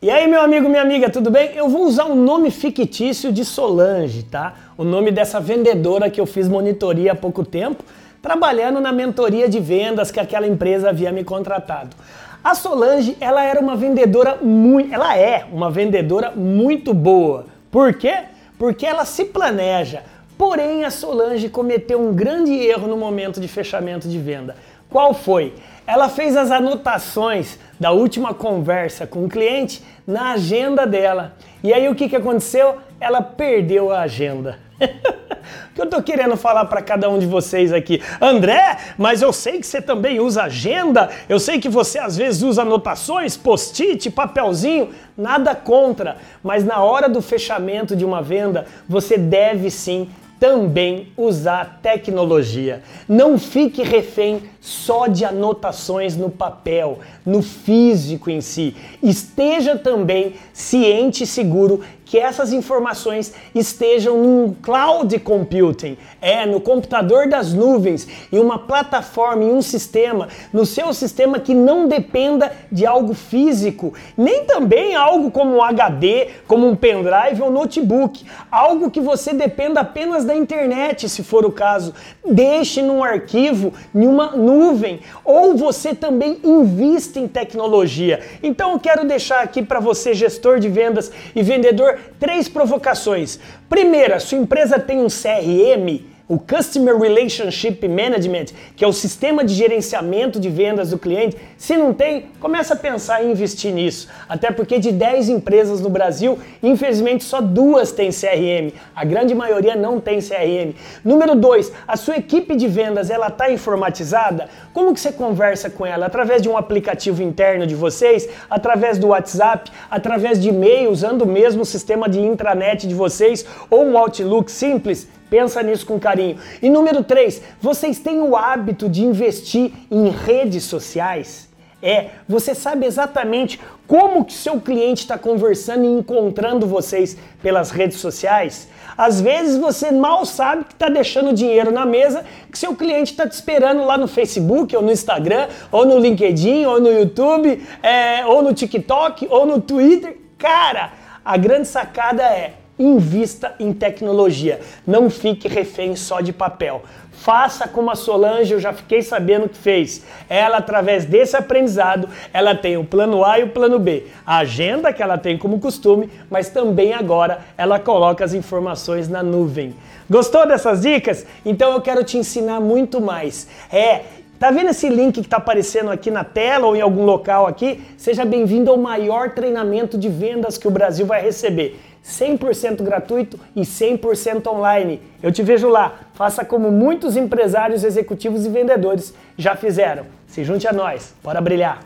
E aí, meu amigo, minha amiga, tudo bem? Eu vou usar o um nome fictício de Solange, tá? O nome dessa vendedora que eu fiz monitoria há pouco tempo, trabalhando na mentoria de vendas que aquela empresa havia me contratado. A Solange, ela era uma vendedora muito, ela é uma vendedora muito boa. Por quê? Porque ela se planeja. Porém, a Solange cometeu um grande erro no momento de fechamento de venda. Qual foi? Ela fez as anotações da última conversa com o cliente na agenda dela. E aí o que, que aconteceu? Ela perdeu a agenda. o que eu tô querendo falar para cada um de vocês aqui? André, mas eu sei que você também usa agenda, eu sei que você às vezes usa anotações, post-it, papelzinho, nada contra, mas na hora do fechamento de uma venda, você deve sim também usar tecnologia. Não fique refém só de anotações no papel, no físico em si. Esteja também ciente e seguro que essas informações estejam no cloud computing, é no computador das nuvens, em uma plataforma, em um sistema, no seu sistema que não dependa de algo físico, nem também algo como um HD, como um pendrive ou notebook, algo que você dependa apenas da internet, se for o caso. Deixe num arquivo, em uma nuvem, ou você também invista em tecnologia. Então eu quero deixar aqui para você, gestor de vendas e vendedor, três provocações. Primeira, sua empresa tem um CRM o Customer Relationship Management, que é o sistema de gerenciamento de vendas do cliente, se não tem, começa a pensar em investir nisso. Até porque de 10 empresas no Brasil, infelizmente só duas têm CRM. A grande maioria não tem CRM. Número 2, a sua equipe de vendas, ela está informatizada? Como que você conversa com ela? Através de um aplicativo interno de vocês? Através do WhatsApp? Através de e-mail, usando o mesmo sistema de intranet de vocês? Ou um Outlook simples? Pensa nisso com carinho. E número 3, vocês têm o hábito de investir em redes sociais? É, você sabe exatamente como que seu cliente está conversando e encontrando vocês pelas redes sociais? Às vezes você mal sabe que está deixando dinheiro na mesa, que seu cliente está te esperando lá no Facebook, ou no Instagram, ou no LinkedIn, ou no YouTube, é, ou no TikTok, ou no Twitter. Cara, a grande sacada é Invista em tecnologia. Não fique refém só de papel. Faça como a Solange, eu já fiquei sabendo que fez. Ela, através desse aprendizado, ela tem o plano A e o plano B. A agenda que ela tem como costume, mas também agora ela coloca as informações na nuvem. Gostou dessas dicas? Então eu quero te ensinar muito mais. É, Tá vendo esse link que está aparecendo aqui na tela ou em algum local aqui? Seja bem-vindo ao maior treinamento de vendas que o Brasil vai receber. 100% gratuito e 100% online. Eu te vejo lá. Faça como muitos empresários, executivos e vendedores já fizeram. Se junte a nós. Bora brilhar!